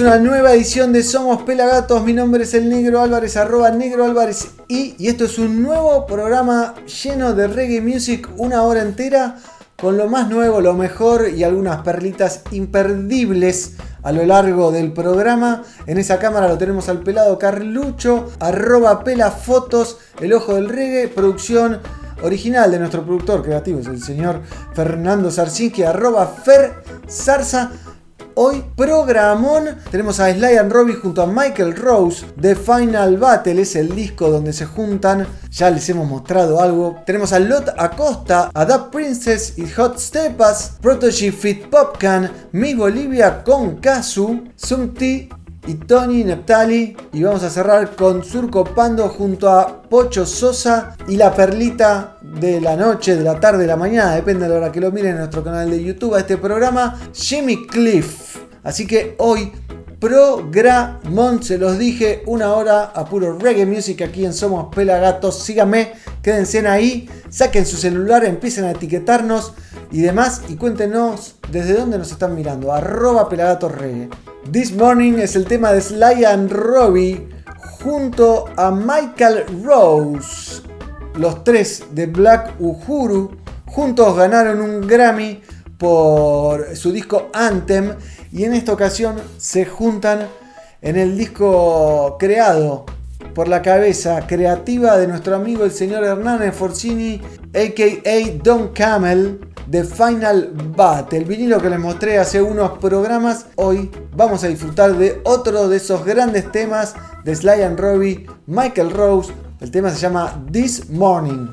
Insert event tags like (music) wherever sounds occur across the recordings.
Una nueva edición de Somos Pelagatos. Mi nombre es el Negro Álvarez, arroba Negro Álvarez y, esto es un nuevo programa lleno de reggae music, una hora entera con lo más nuevo, lo mejor y algunas perlitas imperdibles a lo largo del programa. En esa cámara lo tenemos al pelado Carlucho, arroba pelafotos, el ojo del reggae, producción original de nuestro productor creativo, es el señor Fernando Sarsinski, arroba Fer Zarza. Hoy, programón, tenemos a Sly and Robbie junto a Michael Rose. The Final Battle es el disco donde se juntan. Ya les hemos mostrado algo. Tenemos a Lot Acosta, a Princess y Hot Stepas, Protege Fit Popcan, Miss Bolivia con Kazu, Sumti y Tony Neptali. Y vamos a cerrar con Surco Pando junto a Pocho Sosa y la perlita de la noche, de la tarde, de la mañana, depende de la hora que lo miren en nuestro canal de YouTube a este programa, Jimmy Cliff. Así que hoy, programón, se los dije, una hora a puro reggae music aquí en Somos Pelagatos. Síganme, quédense ahí, saquen su celular, empiecen a etiquetarnos y demás y cuéntenos desde dónde nos están mirando. Arroba Pelagatos Reggae. This Morning es el tema de Sly and Robbie junto a Michael Rose. Los tres de Black Uhuru juntos ganaron un Grammy por su disco Anthem y en esta ocasión se juntan en el disco creado por la cabeza creativa de nuestro amigo el señor Hernán Forcini, a.k.a. Don Camel, de Final Battle, el vinilo que les mostré hace unos programas. Hoy vamos a disfrutar de otro de esos grandes temas de Sly and Robbie, Michael Rose. El tema se llama This Morning.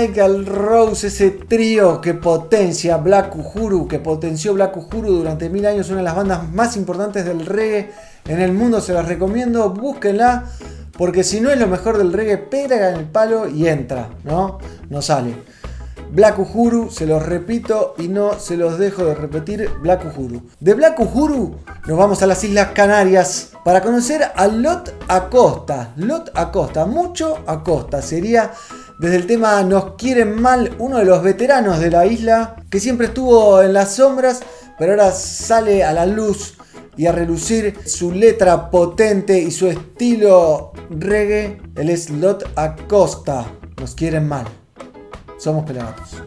Michael Rose, ese trío que potencia Black Uhuru, que potenció Black Uhuru durante mil años, una de las bandas más importantes del reggae en el mundo, se las recomiendo, búsquenla, porque si no es lo mejor del reggae, pega en el palo y entra, ¿no? No sale. Black Uhuru, se los repito y no se los dejo de repetir, Black Uhuru. De Black Uhuru nos vamos a las Islas Canarias para conocer a Lot Acosta. Lot Acosta, mucho Acosta, sería desde el tema Nos quieren mal, uno de los veteranos de la isla, que siempre estuvo en las sombras, pero ahora sale a la luz y a relucir su letra potente y su estilo reggae. Él es Lot Acosta. Nos quieren mal. Somos pelagatos.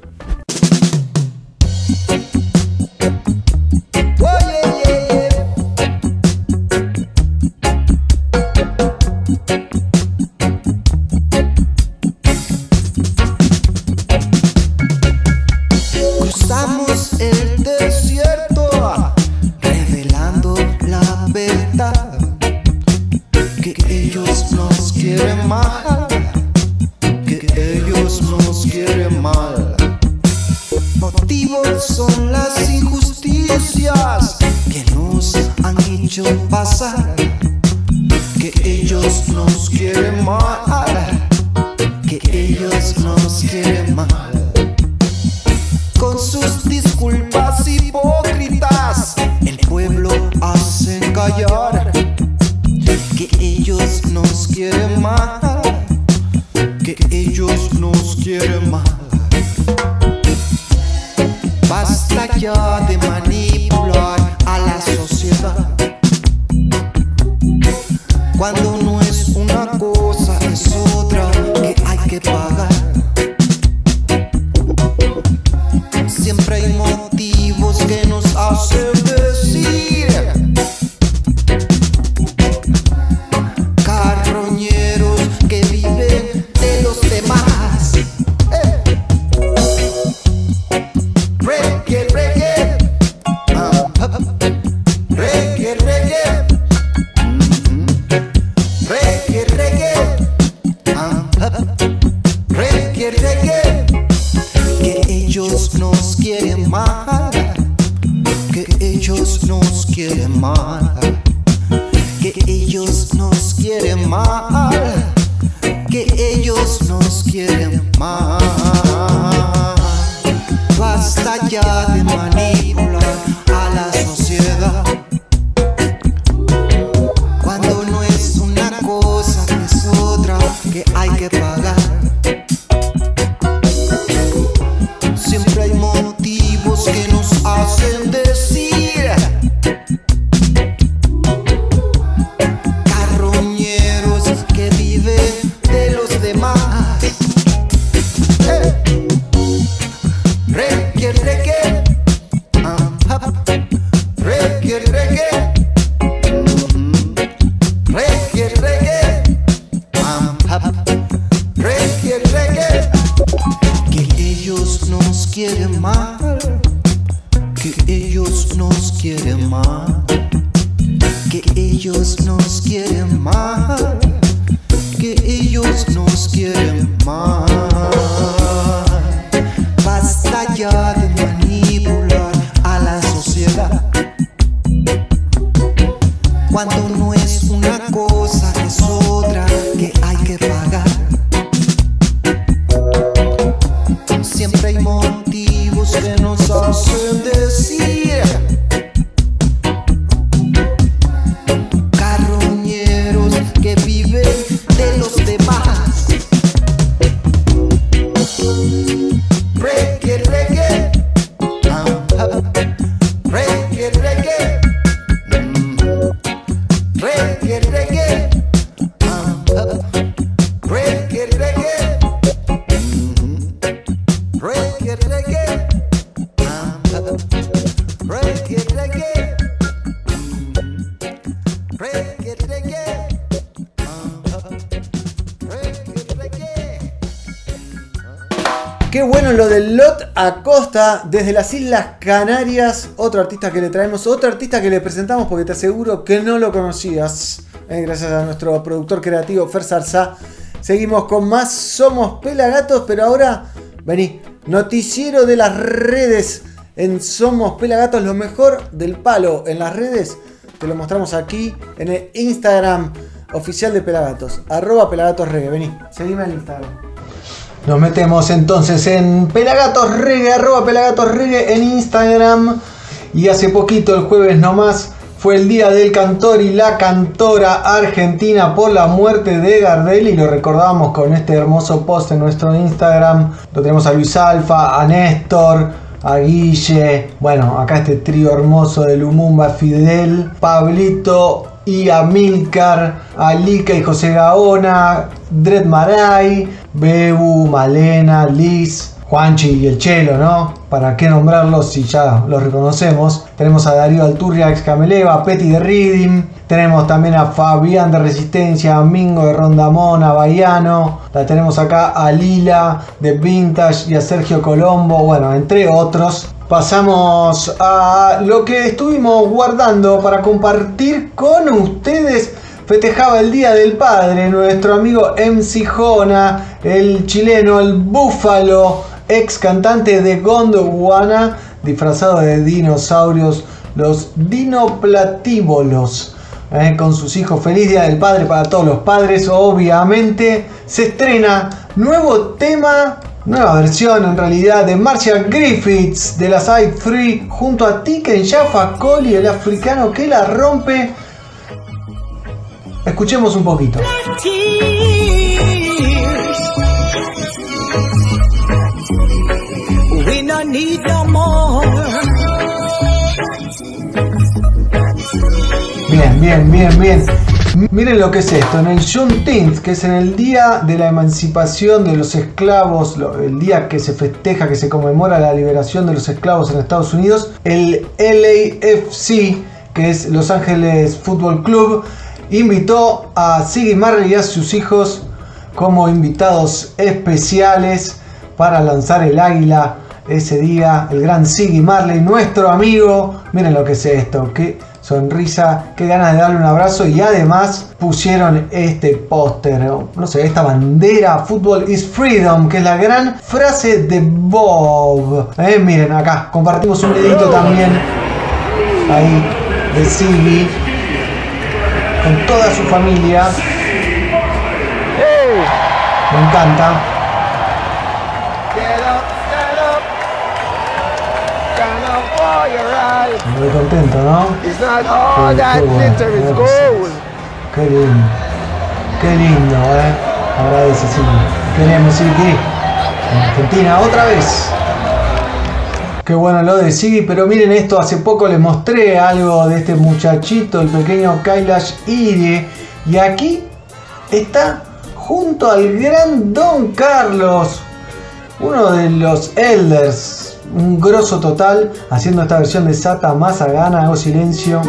Ellos nos quieren mal, que ellos nos quieren mal, que ellos nos quieren mal, que ellos nos quieren mal. Basta ya de manipular Desde las Islas Canarias. Otro artista que le traemos, otro artista que le presentamos porque te aseguro que no lo conocías. Eh, gracias a nuestro productor creativo Fer Sarza. Seguimos con más Somos Pelagatos, pero ahora, vení, noticiero de las redes en Somos Pelagatos, lo mejor del palo en las redes. Te lo mostramos aquí en el Instagram oficial de Pelagatos, arroba Pelagatos Reggae. Vení, seguime en Instagram. Nos metemos entonces en Pelagatos Reggae, arroba Pelagatos en Instagram. Y hace poquito, el jueves nomás, fue el día del cantor y la cantora argentina por la muerte de Gardel y lo recordamos con este hermoso post en nuestro Instagram. Lo tenemos a Luis Alfa, a Néstor, a Guille, bueno, acá este trío hermoso de Lumumba, Fidel, Pablito y a Milcar, a Lika y José Gaona, Dred Maray, Bebu, Malena, Liz, Juanchi y el Chelo, ¿no? ¿Para qué nombrarlos si ya los reconocemos? Tenemos a Darío Alturria, ex Cameleva, Petty de Reading. Tenemos también a Fabián de Resistencia, a Mingo de Rondamón, a Baiano. La tenemos acá a Lila de Vintage y a Sergio Colombo, bueno, entre otros. Pasamos a lo que estuvimos guardando para compartir con ustedes festejaba el Día del Padre, nuestro amigo MC Jona, el chileno, el búfalo, ex cantante de Gondwana, disfrazado de dinosaurios, los dinoplatíbolos. Eh, con sus hijos, feliz Día del Padre para todos los padres, obviamente. Se estrena nuevo tema, nueva versión en realidad de Marcia Griffiths de la Side 3 junto a Tiken Jaffa Coli, el africano que la rompe. Escuchemos un poquito. We no need no more. Bien, bien, bien, bien. Miren lo que es esto. En el Juneteenth, que es en el día de la emancipación de los esclavos, el día que se festeja, que se conmemora la liberación de los esclavos en Estados Unidos, el LAFC, que es Los Ángeles Football Club, invitó a Siggy Marley y a sus hijos como invitados especiales para lanzar el águila ese día. El gran Siggy Marley, nuestro amigo. Miren lo que es esto. Qué sonrisa, qué ganas de darle un abrazo. Y además pusieron este póster, no sé, esta bandera. Football is freedom, que es la gran frase de Bob. Eh, miren acá, compartimos un videito también. Ahí, de Siggy. Con toda su familia. Me encanta. Muy contento, ¿no? It's not all Qué- that qué bueno, gold. Lindo. Qué lindo, ¿eh? Agradece, sí. Queremos Siggy. En Argentina, otra vez. Qué bueno lo de Siggy, pero miren esto, hace poco les mostré algo de este muchachito, el pequeño Kailash Irie, y aquí está junto al gran Don Carlos, uno de los elders, un grosso total, haciendo esta versión de Sata Mazagana, hago silencio.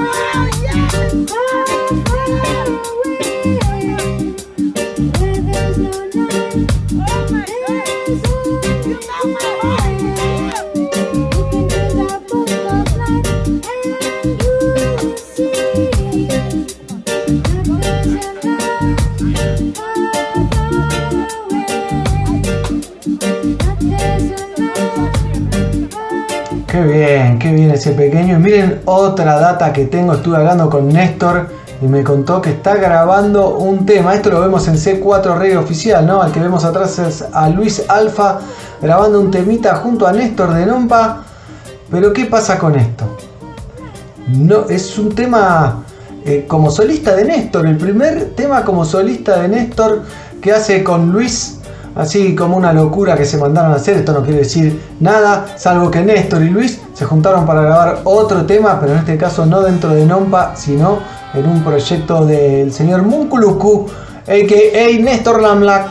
Qué bien, qué bien ese pequeño. Y miren otra data que tengo, estuve hablando con Néstor y me contó que está grabando un tema. Esto lo vemos en C4 Reggae Oficial, ¿no? Al que vemos atrás es a Luis Alfa grabando un temita junto a Néstor de Nompa. Pero ¿qué pasa con esto? No, es un tema eh, como solista de Néstor, el primer tema como solista de Néstor que hace con Luis, así como una locura que se mandaron a hacer, esto no quiere decir nada, salvo que Néstor y Luis se juntaron para grabar otro tema, pero en este caso no dentro de Nompa, sino en un proyecto del señor Munkuluku, a.k.a. Néstor Lamlac.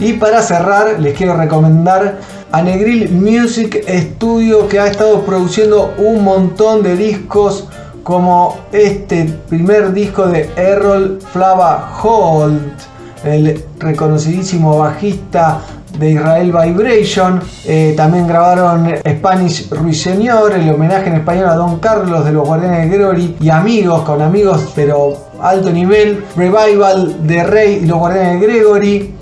Y para cerrar, les quiero recomendar a Negril Music Studio que ha estado produciendo un montón de discos como este primer disco de Errol Flava Holt, el reconocidísimo bajista de Israel Vibration. Eh, también grabaron Spanish Ruiseñor, el homenaje en español a Don Carlos de los Guardianes de Glory y amigos con amigos, pero alto nivel. Revival de Rey y los Guardianes de Gregory.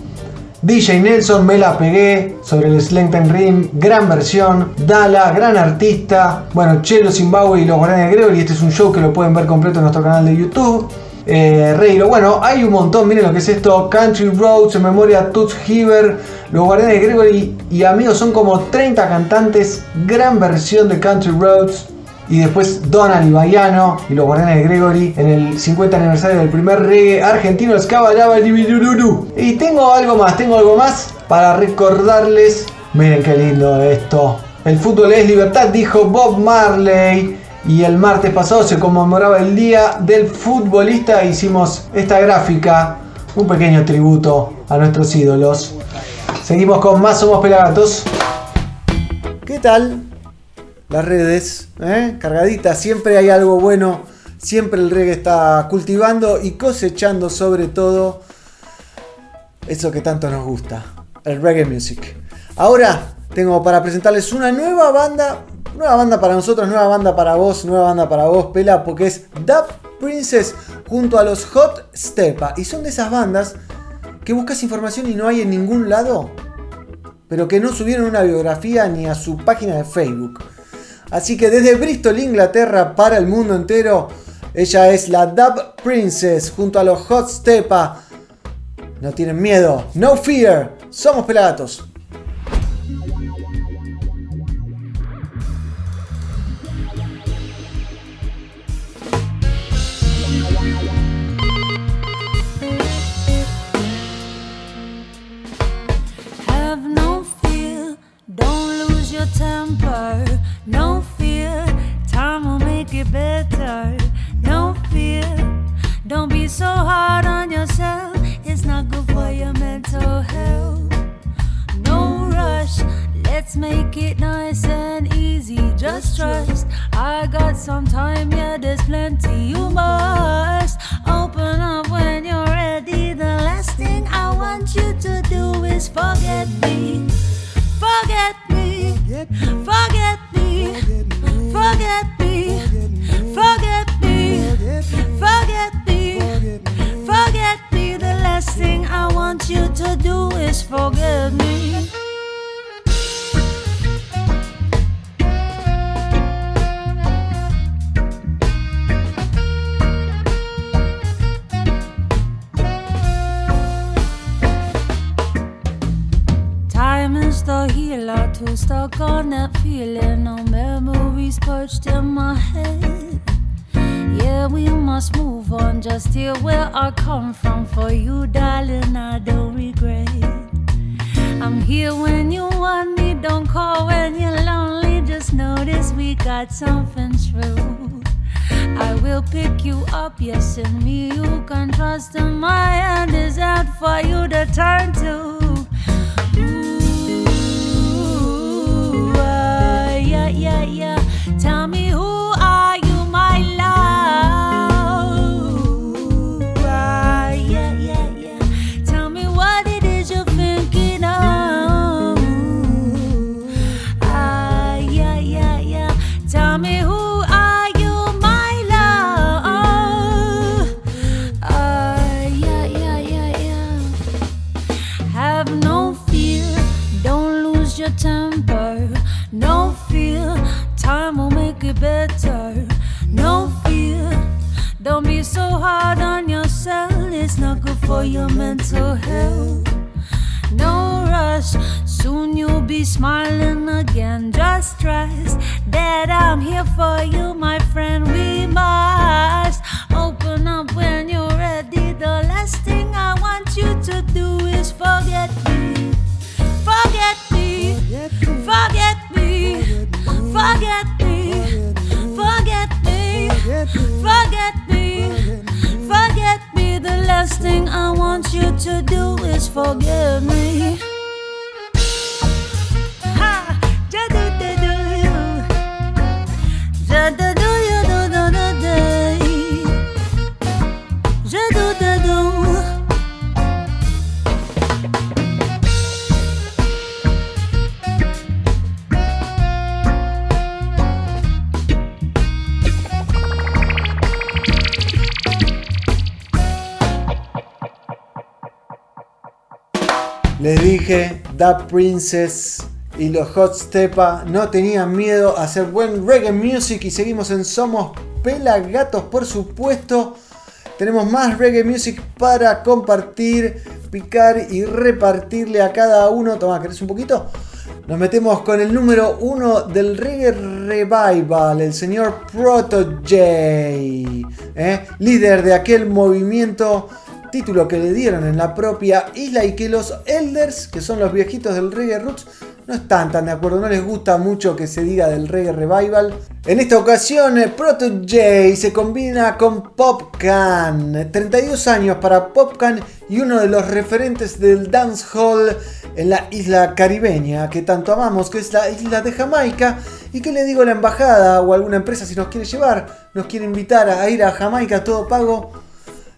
DJ Nelson, me la pegué sobre el Slengten Rim, gran versión, Dala, gran artista, bueno, Chelo Zimbabwe y los Guardianes de Gregory, este es un show que lo pueden ver completo en nuestro canal de YouTube. Eh, Reylo, bueno, hay un montón, miren lo que es esto, Country Roads, en memoria Toots Heaver, los Guardianes de Gregory y amigos, son como 30 cantantes, gran versión de Country Roads, y después Donald y Baiano y los Guardianes de Gregory en el 50 aniversario del primer reggae argentino Escabalaba Y tengo algo más, tengo algo más para recordarles. Miren qué lindo esto. El fútbol es libertad, dijo Bob Marley. Y el martes pasado se conmemoraba el Día del Futbolista. Hicimos esta gráfica, un pequeño tributo a nuestros ídolos. Seguimos con más Somos Pelagatos. ¿Qué tal? las redes, ¿eh? cargaditas, siempre hay algo bueno, siempre el reggae está cultivando y cosechando sobre todo eso que tanto nos gusta, el reggae music. Ahora tengo para presentarles una nueva banda, nueva banda para nosotros, nueva banda para vos, nueva banda para vos, Pela, porque es Dub Princess junto a los Hot Stepa. Y son de esas bandas que buscas información y no hay en ningún lado, pero que no subieron una biografía ni a su página de Facebook. Así que desde Bristol, Inglaterra, para el mundo entero, ella es la Dub Princess junto a los Hot Stepa. No tienen miedo, no fear, somos pelagatos. Better. No fear. Don't be so hard on yourself. It's not good for your mental health. No rush. Let's make it nice and easy. Just trust. I got some time, yeah, there's plenty. You must open up when you're ready. The last thing I want you to do is forget me. Forget me. Forget me. Forget me. Forget me, forget me, forget me. The last thing I want you to do is forget me. Stuck on that feeling. No memories perched in my head. Yeah, we must move on. Just hear where I come from. For you, darling, I don't regret. I'm here when you want me. Don't call when you're lonely. Just notice we got something true. I will pick you up, yes, and me you can trust. And my hand is out for you to turn to. Yeah, yeah. Tell me hard on yourself. It's not good for your mental health. No rush, soon you'll be smiling again. Just trust that I'm here for you, my friend. We must open up when you're ready. The last thing I want you to do is forget me. Forget me. Forget me. Forget me. Forget me. Forget me. Forget me. Last thing I want you to do is forgive me. Dije, Da Princess y los Hot Stepa no tenían miedo a hacer buen reggae music y seguimos en Somos Pelagatos, por supuesto. Tenemos más reggae music para compartir, picar y repartirle a cada uno. Toma, ¿querés un poquito? Nos metemos con el número uno del reggae revival, el señor Proto J, ¿eh? líder de aquel movimiento título que le dieron en la propia isla y que los elders, que son los viejitos del reggae roots, no están tan de acuerdo, no les gusta mucho que se diga del reggae revival. En esta ocasión, eh, Proto J se combina con Popcan. 32 años para Popcan y uno de los referentes del dancehall en la isla caribeña que tanto amamos, que es la isla de Jamaica. Y que le digo a la embajada o alguna empresa si nos quiere llevar, nos quiere invitar a ir a Jamaica todo pago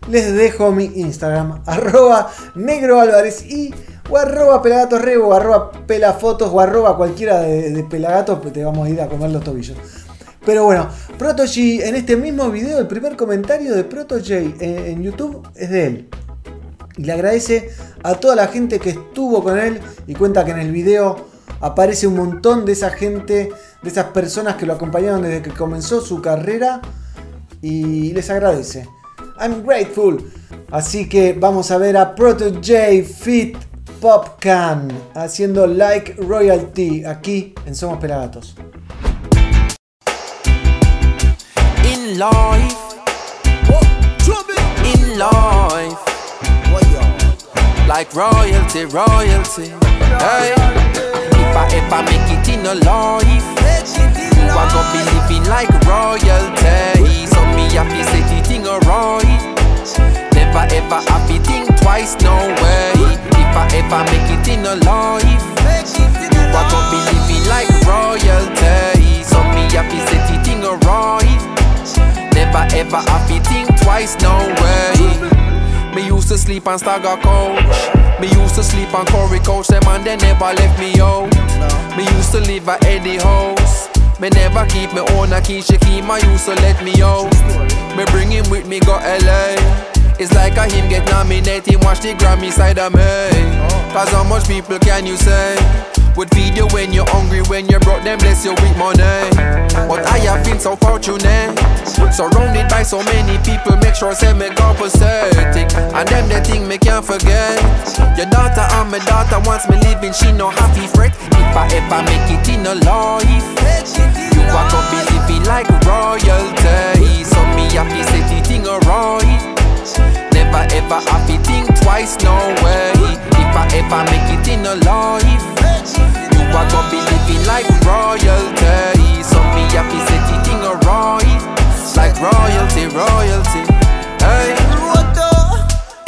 les dejo mi Instagram, (laughs) arroba negro y o arroba pelagatos rebo, o arroba pelafotos o arroba cualquiera de, pelagatos, pues te vamos a ir a comer los tobillos. Pero bueno, Protogy en este mismo video, el primer comentario de Protogy en, en YouTube es de él. Y le agradece a toda la gente que estuvo con él y cuenta que en el video aparece un montón de esa gente, de esas personas que lo acompañaron desde que comenzó su carrera y les agradece. I'm grateful. Así que vamos a ver a Proto J Fit Popcan haciendo Like Royalty aquí en Somos Pelagatos. In life, in life, like royalty, royalty. Hey, if I ever make it in a life, gonna be living like royalty. Happy set in a right. Never ever happy think twice, no way. If I ever make it in a life, you are gonna be living like royalty. So me happy set in a right. Never ever happy think twice, no way. Me used to sleep on Stagger Coach. Me used to sleep on Corey Coach. Them and they never left me out. Me used to live at Eddie House. Me never keep me own a key. She keep my use, so let me out. Me bring him with me go LA. It's like a him get nominated, watch the Grammy side of me. Cause how much people can you say? Would feed you when you're hungry, when you're broke them, bless you with money. But I have been so fortunate, surrounded by so many people, make sure say me pathetic. And them the thing me can't forget. Your daughter and my daughter wants me living, she no happy fret. If I ever make it in a life, you are gonna be living like royalty. So me happy set it in a right. Never ever happy think twice, no way. If I ever make it in a life, you are gonna be living like royalty. So me happy set it in a right, like royalty, royalty. Hey. Roto,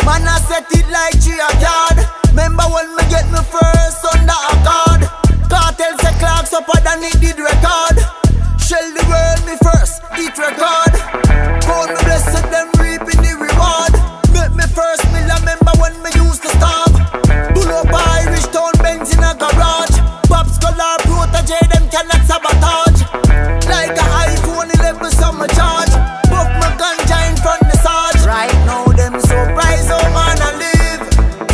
man I set it like tree a yard. Remember when me get me first under a card? Cartel say clocks up than it did record. Shell the world me first, it record. Call me blessed, them reaping the reward. Make me first I remember when me protege, them cannot sabotage. Like a iPhone 11, some charge. Buff my ganja in front the Sarge. Right now, them surprise, oh man, I live.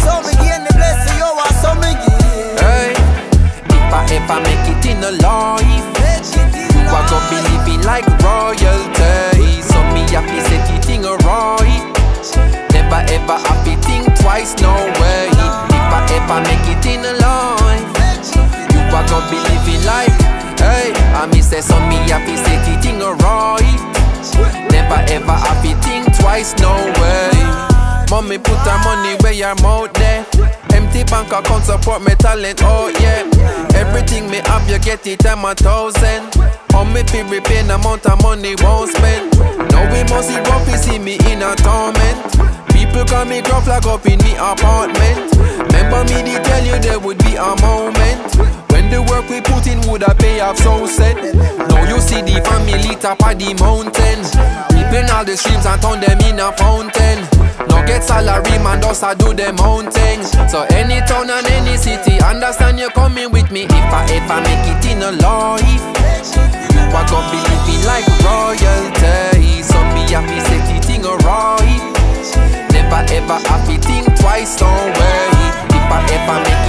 So me gain the blessing, yo, I so me give. Hey, if I ever make it in a life, you are gonna be living like royalty. So me happy set it in a right. Never ever happy think twice, no way. If I ever make it in a life, you are gonna be living like. Hey, I me say so me happy set it in a right. Never ever happy think twice, no way. Mommy put her money where your mouth there. Empty bank account support me talent, oh yeah. Everything me have, you get it, I'm a thousand. On me feel repaying amount of money won't spend. Now we must see rough, see me in a torment. People call me gruff like up in the apartment. Remember me, they tell you there would be a moment. The work we put in would have pay off so set. Now you see the family top of the mountain. Keeping all the streams and turn them in a fountain. Now get salary, man, just a do them own things. So any town and any city, understand you coming with me. If I ever make it in a life, you are gonna be living like royalty. So me happy set it in a right. Never ever happy think twice, don't worry. If I ever make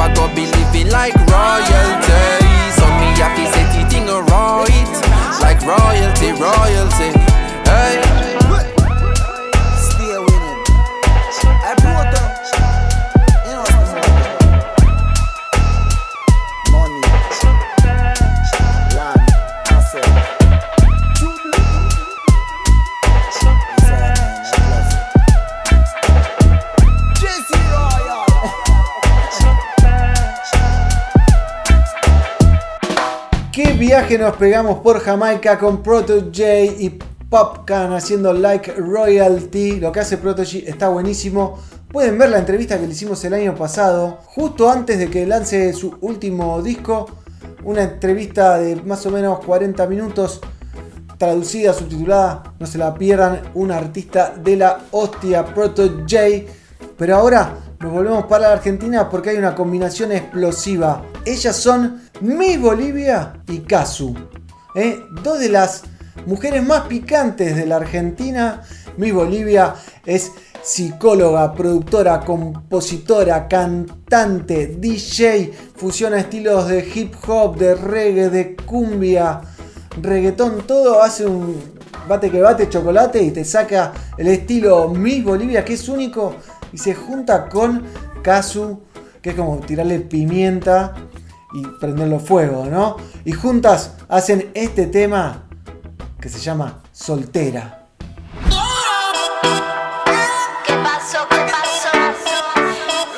I go be living like royalty. So me have to set it thing right, like royalty, royalty. Viaje nos pegamos por Jamaica con Proto J y Popcan haciendo Like Royalty. Lo que hace Proto J está buenísimo. Pueden ver la entrevista que le hicimos el año pasado, justo antes de que lance su último disco. Una entrevista de más o menos 40 minutos, traducida, subtitulada. No se la pierdan. Un artista de la hostia, Proto J. Pero ahora nos volvemos para la Argentina porque hay una combinación explosiva. Ellas son Miss Bolivia y Kazu. ¿eh? Dos de las mujeres más picantes de la Argentina. Miss Bolivia es psicóloga, productora, compositora, cantante, DJ, fusiona estilos de hip hop, de reggae, de cumbia, reggaetón, todo hace un bate que bate chocolate y te saca el estilo Miss Bolivia que es único y se junta con Kazu, que es como tirarle pimienta y prenderlo fuego, ¿no? Y juntas hacen este tema que se llama Soltera. ¿Qué pasó? ¿Qué pasó?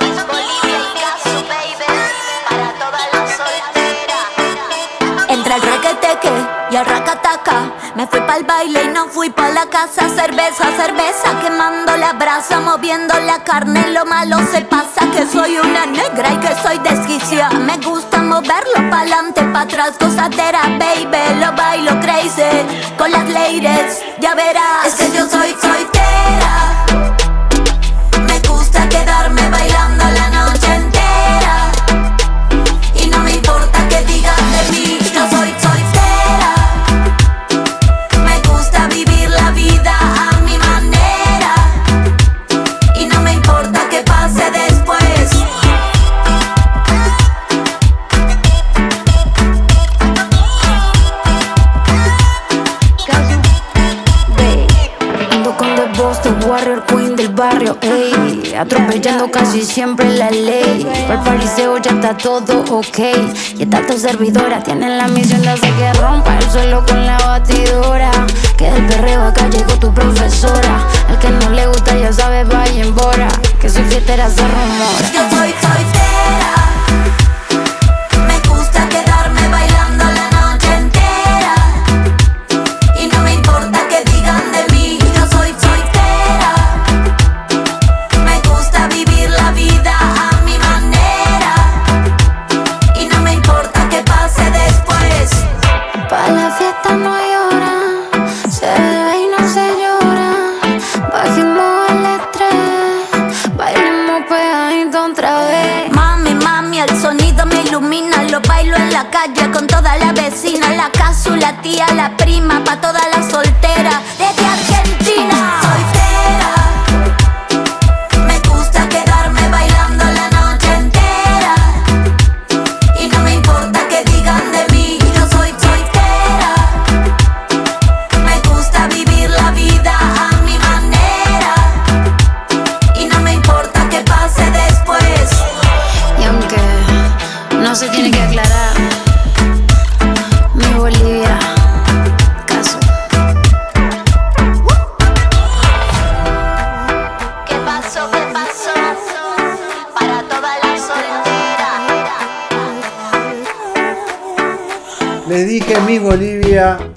Miss Bolivia y Casu, baby, para todas las solteras. Entre el el racataca Me fui pa'l baile y no fui pa' la casa Cerveza, cerveza, quemando la brasa Moviendo la carne, lo malo se pasa Que soy una negra y que soy desquiciada Me gusta moverlo pa'lante, pa' atrás Gozadera, baby, lo bailo crazy. Con las ladies, ya verás. Es que yo soy soltera Atropellando casi siempre la ley. Por pariseo ya está todo ok. Y esta tu servidora tiene la misión de hacer que rompa el suelo con la batidora. Que del perreo acá llegó tu profesora. Al que no le gusta ya sabe, vaya en bora Que soy fiestera se rumora.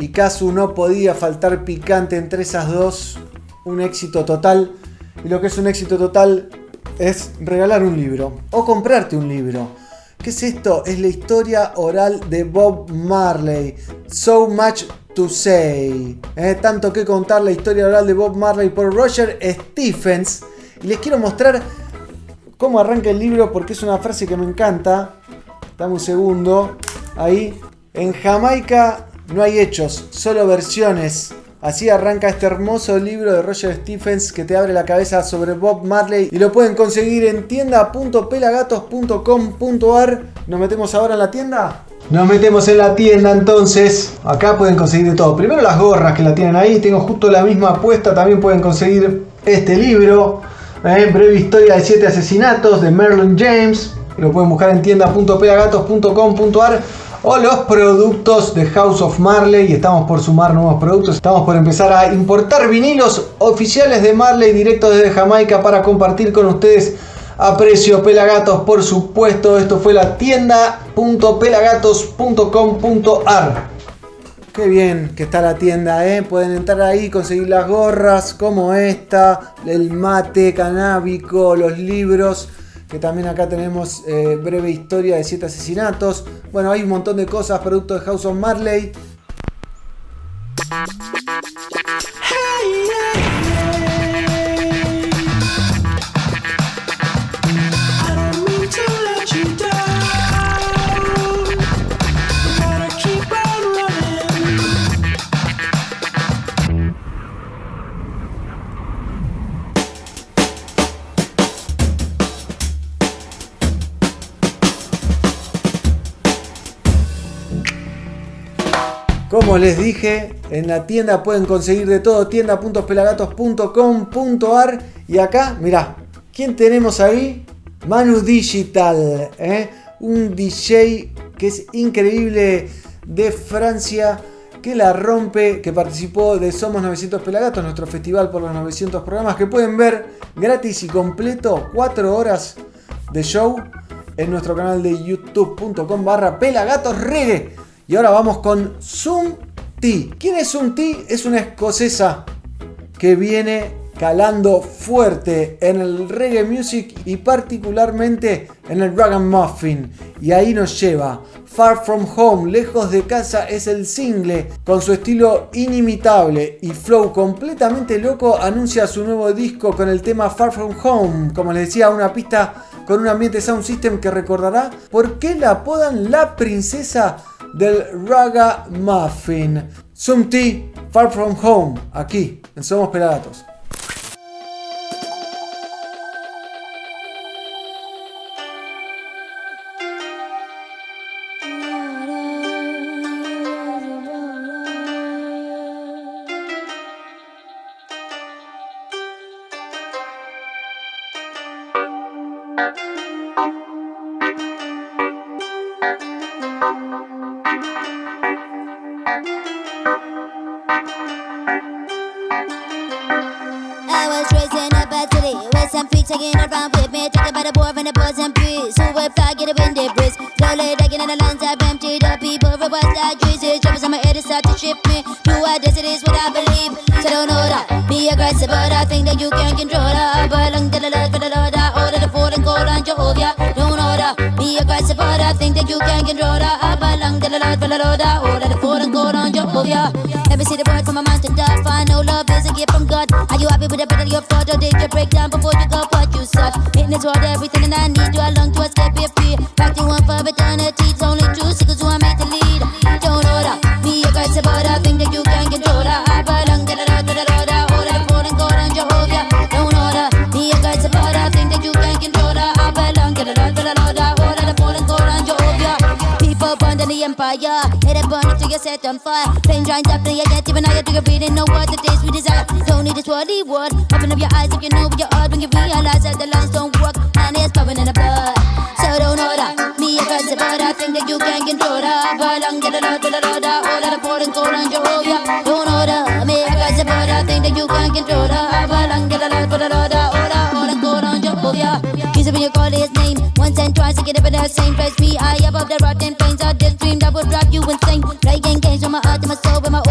Kazu no podía faltar picante entre esas dos. Un éxito total. Y lo que es un éxito total es regalar un libro o comprarte un libro. ¿Qué es esto? Es la historia oral de Bob Marley. So much to say. Eh, Tanto que contar la historia oral de Bob Marley por Roger Stephens. Y les quiero mostrar cómo arranca el libro porque es una frase que me encanta. Dame un segundo. Ahí. En Jamaica no hay hechos, solo versiones. Así arranca este hermoso libro de Roger Stephens que te abre la cabeza sobre Bob Marley y lo pueden conseguir en tienda.pelagatos.com.ar. ¿Nos metemos ahora en la tienda? Nos metemos en la tienda entonces. Acá pueden conseguir de todo. Primero las gorras que la tienen ahí. Tengo justo la misma apuesta. También pueden conseguir este libro. eh, breve historia de 7 asesinatos de Merlin James. Lo pueden buscar en tienda.pelagatos.com.ar o los productos de House of Marley y estamos por sumar nuevos productos. Estamos por empezar a importar vinilos oficiales de Marley directo desde Jamaica para compartir con ustedes a precio Pelagatos, por supuesto. Esto fue la tienda.pelagatos.com.ar. Qué bien que está la tienda, ¿eh? Pueden entrar ahí, conseguir las gorras como esta, el mate canábico, los libros, que también acá tenemos eh, breve historia de siete asesinatos. Bueno, hay un montón de cosas, productos de House of Marley. Como les dije, en la tienda pueden conseguir de todo, tienda.pelagatos.com.ar y acá, mirá, ¿quién tenemos ahí? Manu Digital, ¿eh? un DJ que es increíble de Francia, que la rompe, que participó de Somos 900 Pelagatos, nuestro festival por los 900 programas, que pueden ver gratis y completo 4 horas de show en nuestro canal de youtube.com barra pelagatos. Y ahora vamos con Zoom T. ¿Quién es Zoom T? Es una escocesa que viene calando fuerte en el reggae music y particularmente en el ragamuffin. Y ahí nos lleva. Far From Home, lejos de casa, es el single. Con su estilo inimitable y flow completamente loco, anuncia su nuevo disco con el tema Far From Home. Como les decía, una pista con un ambiente sound system que recordará por qué la apodan la princesa del Raga Muffin. T, Far From Home, aquí en Somos Pelagatos. Get wind, they breeze. Slowly digging in the lands I've emptied up. People what's that juicy. Troubles on my head to start to shift me. Do I this, it is what I believe. So don't know that. Be aggressive, but I think that you can control that. But long to the left, for the Lord, I order the food and cold on Jehovah. Don't know that. Be aggressive, but I think that you can control that. But long to the left, for the Lord, I order the food and cold on Jehovah. Me see the word from my mind to die. Find no love is a gift from God. Are you happy with the better your photo? Did you break down before you got to suck. It needs water, everything, and I need you long to escape your fear. Back to one for eternity, it's only true, so trying to play against even higher to your feet and no what the taste we desire. Don't need this worldly word. Open up your eyes if you know what you're odd when you realize that the lines don't work. and it's bubbling in the blood. So don't order me a cousin, but I think that you can control her. Balang da da da da da da. All that important cold on your roll, yeah. Don't order me a cousin, but I think that you can control her. Balang da da da da da da. All that important cold on your roll, yeah. Use it when you call his name. Once and twice, I get up in the same place. Me, I above the rotten flames. I just dreamed I would drive you insane. Like games with my heart and my soul, with my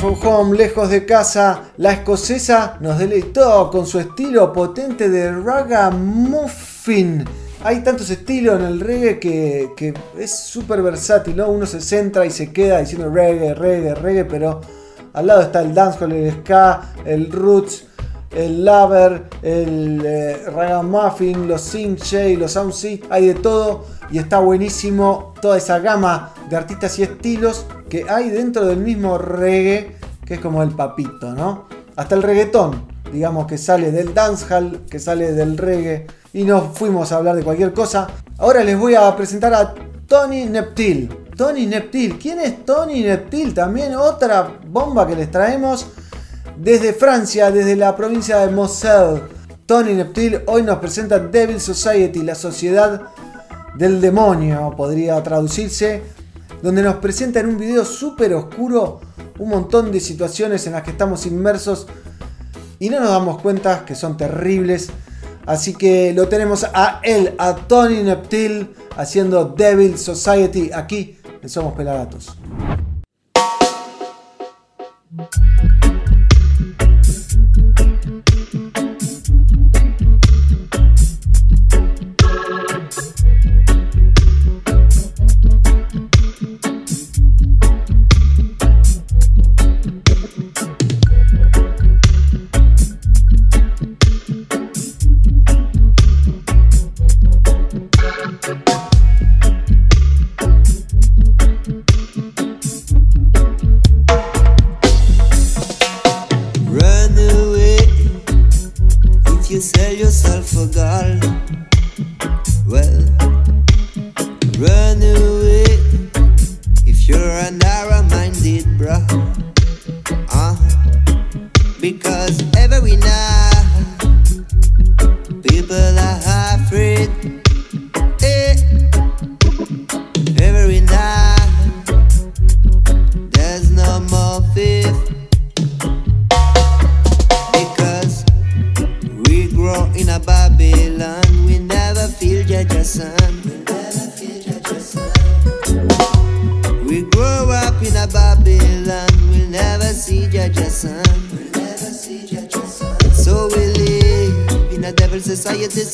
From Home, lejos de casa, la escocesa nos deleitó con su estilo potente de ragamuffin. Hay tantos estilos en el reggae que, es súper versátil, ¿no? Uno se centra y se queda diciendo reggae, reggae, reggae, pero al lado está el dancehall, el ska, el roots, el lover, el eh, ragamuffin, los sing shay, los sound hay de todo y está buenísimo toda esa gama de artistas y estilos que hay dentro del mismo reggae que es como el papito, ¿no? Hasta el reggaetón, digamos que sale del dancehall, que sale del reggae y nos fuimos a hablar de cualquier cosa. Ahora les voy a presentar a Tony Neptil. Tony Neptil, ¿quién es Tony Neptil? También otra bomba que les traemos desde Francia, desde la provincia de Moselle. Tony Neptil hoy nos presenta Devil Society, la sociedad del demonio, podría traducirse, donde nos presenta en un video súper oscuro un montón de situaciones en las que estamos inmersos y no nos damos cuenta que son terribles. Así que lo tenemos a él, a Tony Neptil, haciendo Devil Society aquí en Somos Pelagatos.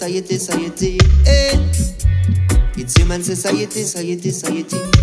Society, society. Eh. It's human society, society, society.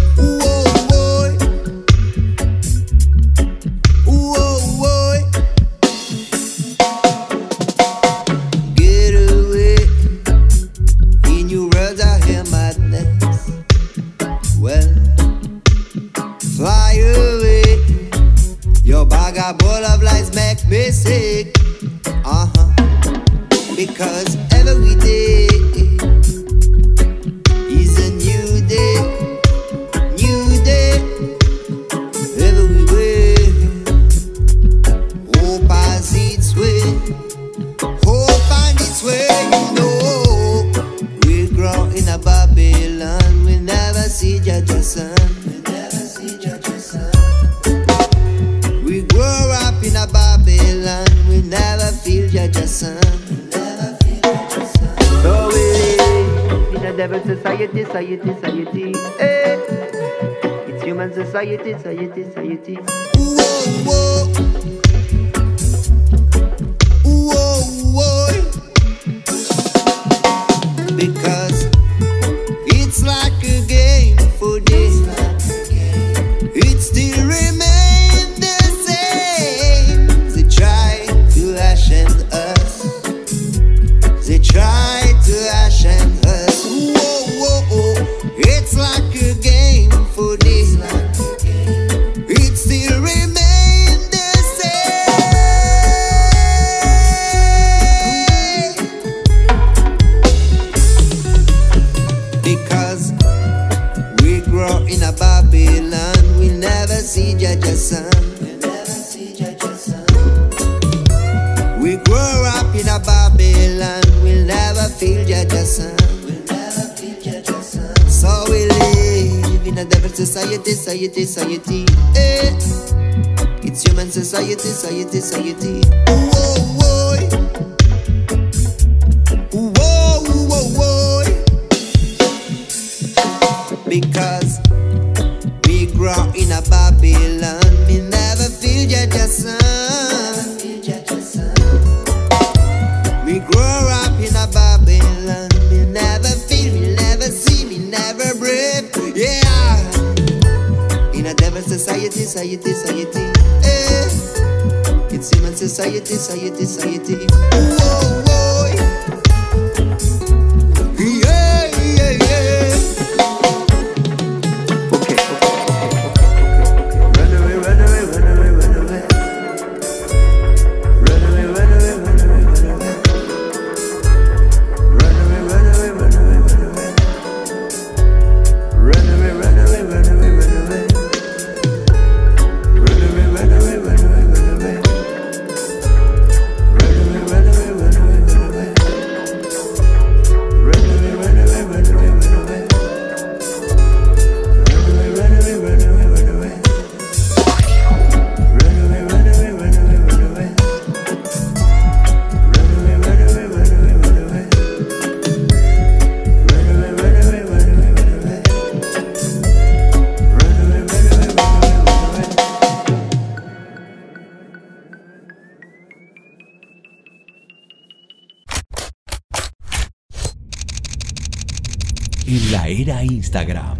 Instagram,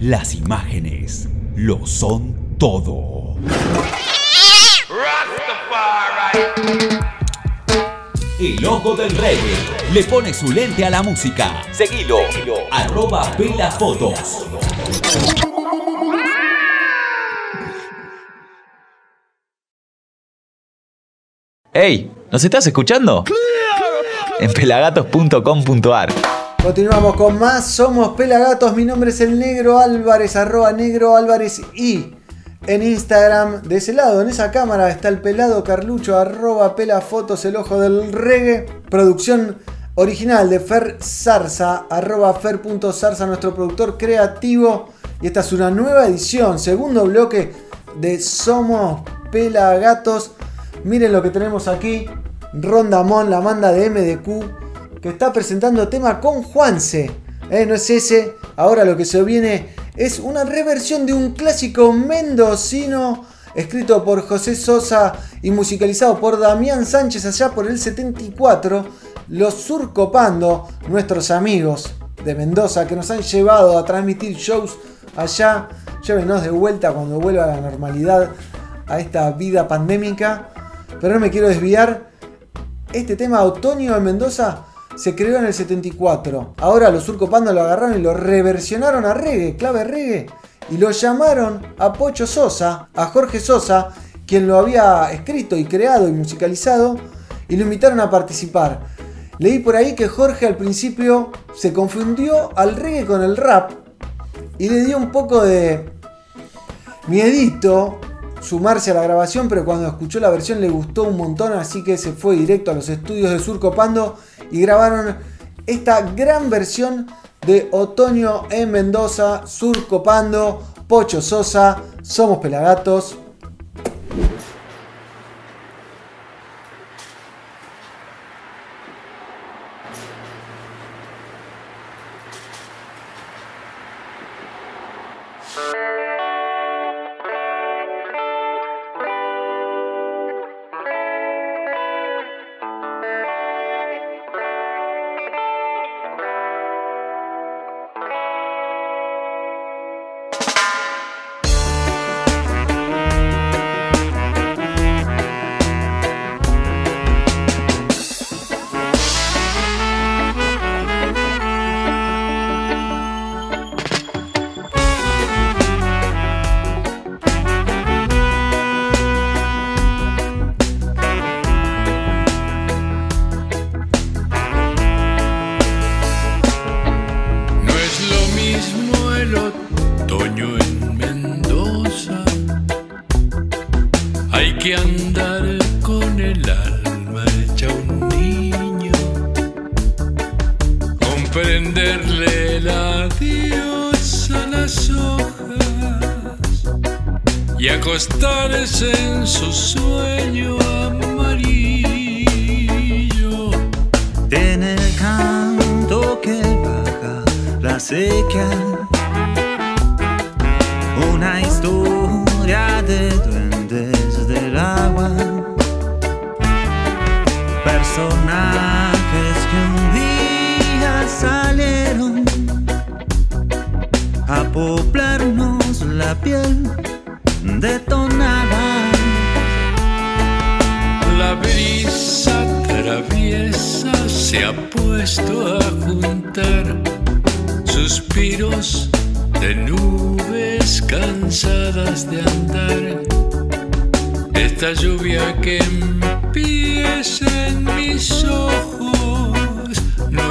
las imágenes lo son todo. El ojo del reggae le pone su lente a la música. Seguilo, arroba Vela Fotos. ¡Hey! ¿Nos estás escuchando? En pelagatos.com.ar Continuamos con más. Somos Pelagatos. Mi nombre es el Negro Álvarez, arroba Negro Álvarez y en Instagram, de ese lado, en esa cámara, está el pelado Carlucho, arroba pelafotos, el ojo del reggae. Producción original de Fer Zarza, arroba fer.zarza, nuestro productor creativo. Y esta es una nueva edición, segundo bloque de Somos Pelagatos. Miren lo que tenemos aquí. Rondamón, la manda de MDQ, que está presentando tema con Juanse. Eh, no es ese. Ahora lo que se viene es una reversión de un clásico mendocino escrito por José Sosa y musicalizado por Damián Sánchez allá por el 74. Los Surcopando, nuestros amigos de Mendoza que nos han llevado a transmitir shows allá. Llévenos de vuelta cuando vuelva a la normalidad a esta vida pandémica. Pero no me quiero desviar. Este tema Otoño en Mendoza se creó en el 74. Ahora los Surcopando lo agarraron y lo reversionaron a reggae, clave reggae. Y lo llamaron a Pocho Sosa, a Jorge Sosa, quien lo había escrito y creado y musicalizado, y lo invitaron a participar. Leí por ahí que Jorge al principio se confundió al reggae con el rap y le dio un poco de miedito sumarse a la grabación, pero cuando escuchó la versión le gustó un montón, así que se fue directo a los estudios de Surcopando y grabaron esta gran versión de Otoño en Mendoza, Surcopando, Pocho Sosa, Somos Pelagatos. Tenderle la diosa las hojas y acostarse en su sueño amarillo. En el canto que baja la sequía, una historia de duendes del agua personal salieron a poblarnos la piel detonada. La brisa traviesa se ha puesto a juntar suspiros de nubes cansadas de andar. Esta lluvia que empieza en mis ojos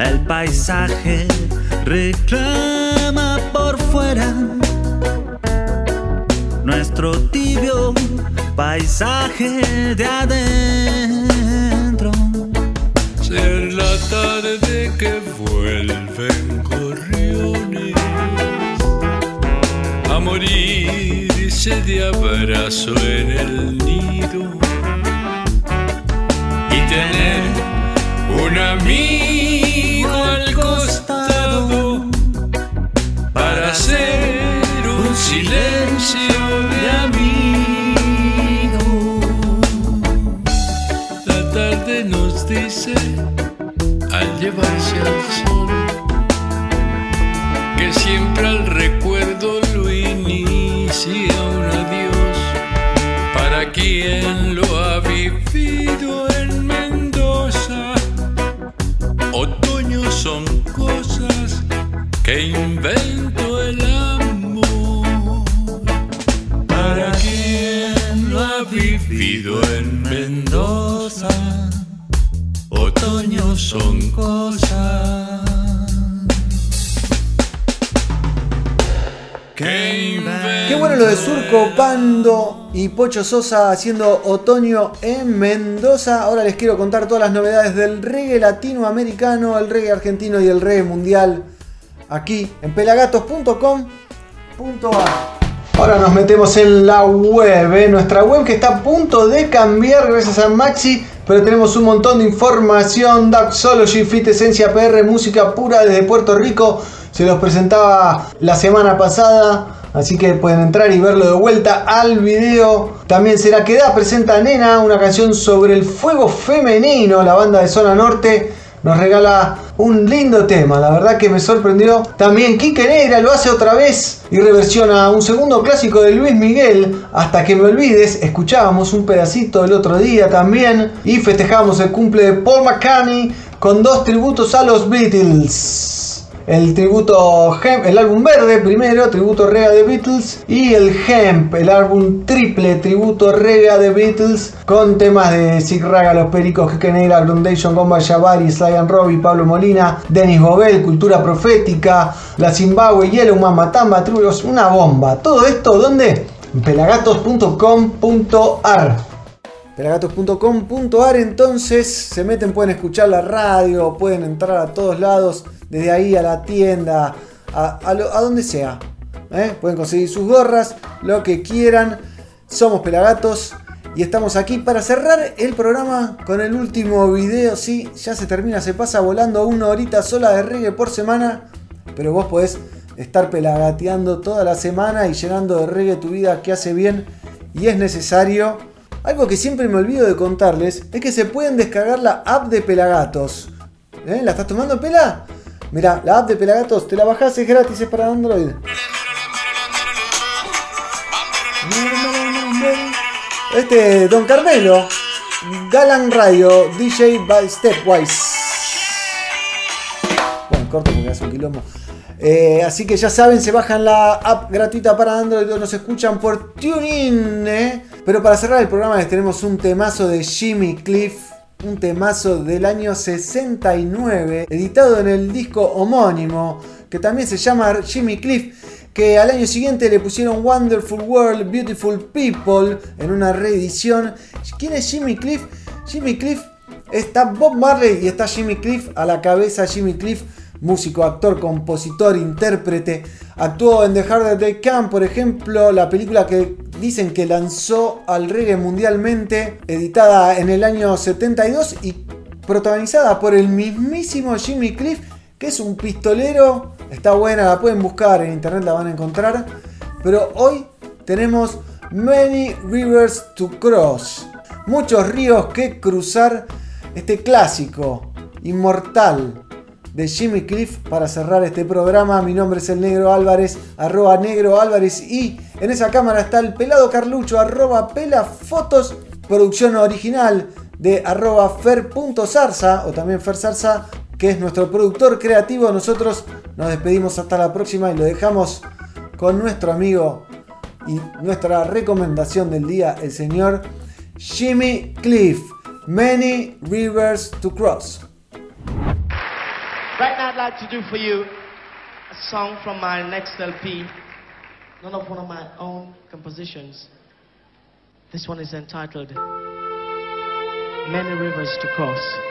El paisaje reclama por fuera nuestro tibio paisaje de adentro. Ser la tarde que vuelven gorriones a morirse de abrazo en el nido y tener un amigo y Pocho Sosa haciendo otoño en Mendoza. Ahora les quiero contar todas las novedades del reggae latinoamericano, el reggae argentino y el reggae mundial aquí en pelagatos.com.ar. Ahora nos metemos en la web, ¿eh? nuestra web que está a punto de cambiar gracias a Maxi, pero tenemos un montón de información, Daxology, Fit Esencia PR, música pura desde Puerto Rico, se los presentaba la semana pasada, así que pueden entrar y verlo de vuelta al video. También será que da presenta Nena, una canción sobre el fuego femenino, la banda de Zona Norte nos regala un lindo tema, la verdad que me sorprendió. También Quique Negra lo hace otra vez y reversiona un segundo clásico de Luis Miguel, Hasta que me olvides, escuchábamos un pedacito el otro día también y festejamos el cumple de Paul McCartney con dos tributos a los Beatles. El tributo el álbum verde primero, tributo Rega de Beatles. Y el Hemp, el álbum triple tributo Rega de Beatles. Con temas de Sig Raga, Los Pericos, Jeque Negra, Grundation, Gomba Jabari, Sly Robbie, Pablo Molina, Denis Bobel, Cultura Profética, La Zimbabue, Yellow Mama, Tamba, Tribus, una bomba. Todo esto, ¿dónde? Pelagatos.com.ar pelagatos.com.ar entonces se meten, pueden escuchar la radio, pueden entrar a todos lados, desde ahí a la tienda, a, lo- a donde sea. ¿eh? Pueden conseguir sus gorras, lo que quieran. Somos Pelagatos y estamos aquí para cerrar el programa con el último video. Sí, ya se termina, se pasa volando una horita sola de reggae por semana, pero vos podés estar pelagateando toda la semana y llenando de reggae tu vida que hace bien y es necesario. Algo que siempre me olvido de contarles es que se pueden descargar la app de Pelagatos. ¿Eh? ¿La estás tomando, Pela? Mirá, la app de Pelagatos, te la bajás, es gratis, es para Android. Este, es Don Carmelo, Galan Radio, DJ by Stepwise. Bueno, corto porque hace un quilombo. Eh, así que ya saben, se bajan la app gratuita para Android, nos escuchan por TuneIn. Eh. Pero para cerrar el programa les tenemos un temazo de Jimmy Cliff un temazo del año 69, editado en el disco homónimo, que también se llama Jimmy Cliff, que al año siguiente le pusieron Wonderful World, Beautiful People en una reedición. ¿Quién es Jimmy Cliff? Jimmy Cliff está Bob Marley y está Jimmy Cliff a la cabeza. Jimmy Cliff músico, actor, compositor, intérprete. Actuó en The Harder Day Camp, por ejemplo, la película que dicen que lanzó al reggae mundialmente, editada en el año 72 y protagonizada por el mismísimo Jimmy Cliff, que es un pistolero. Está buena, la pueden buscar en internet, la van a encontrar. Pero hoy tenemos Many Rivers to Cross. Muchos ríos que cruzar. Este clásico, inmortal, de Jimmy Cliff para cerrar este programa. Mi nombre es el Negro Álvarez, arroba Negro Álvarez y en esa cámara está el pelado Carlucho, arroba pela fotos, producción original de arroba fer.zarza o también ferzarza, que es nuestro productor creativo. Nosotros nos despedimos hasta la próxima y lo dejamos con nuestro amigo y nuestra recomendación del día, el señor Jimmy Cliff. Many Rivers to Cross. Right now, I'd like to do for you a song from my next LP, none of one of my own compositions. This one is entitled Many Rivers to Cross.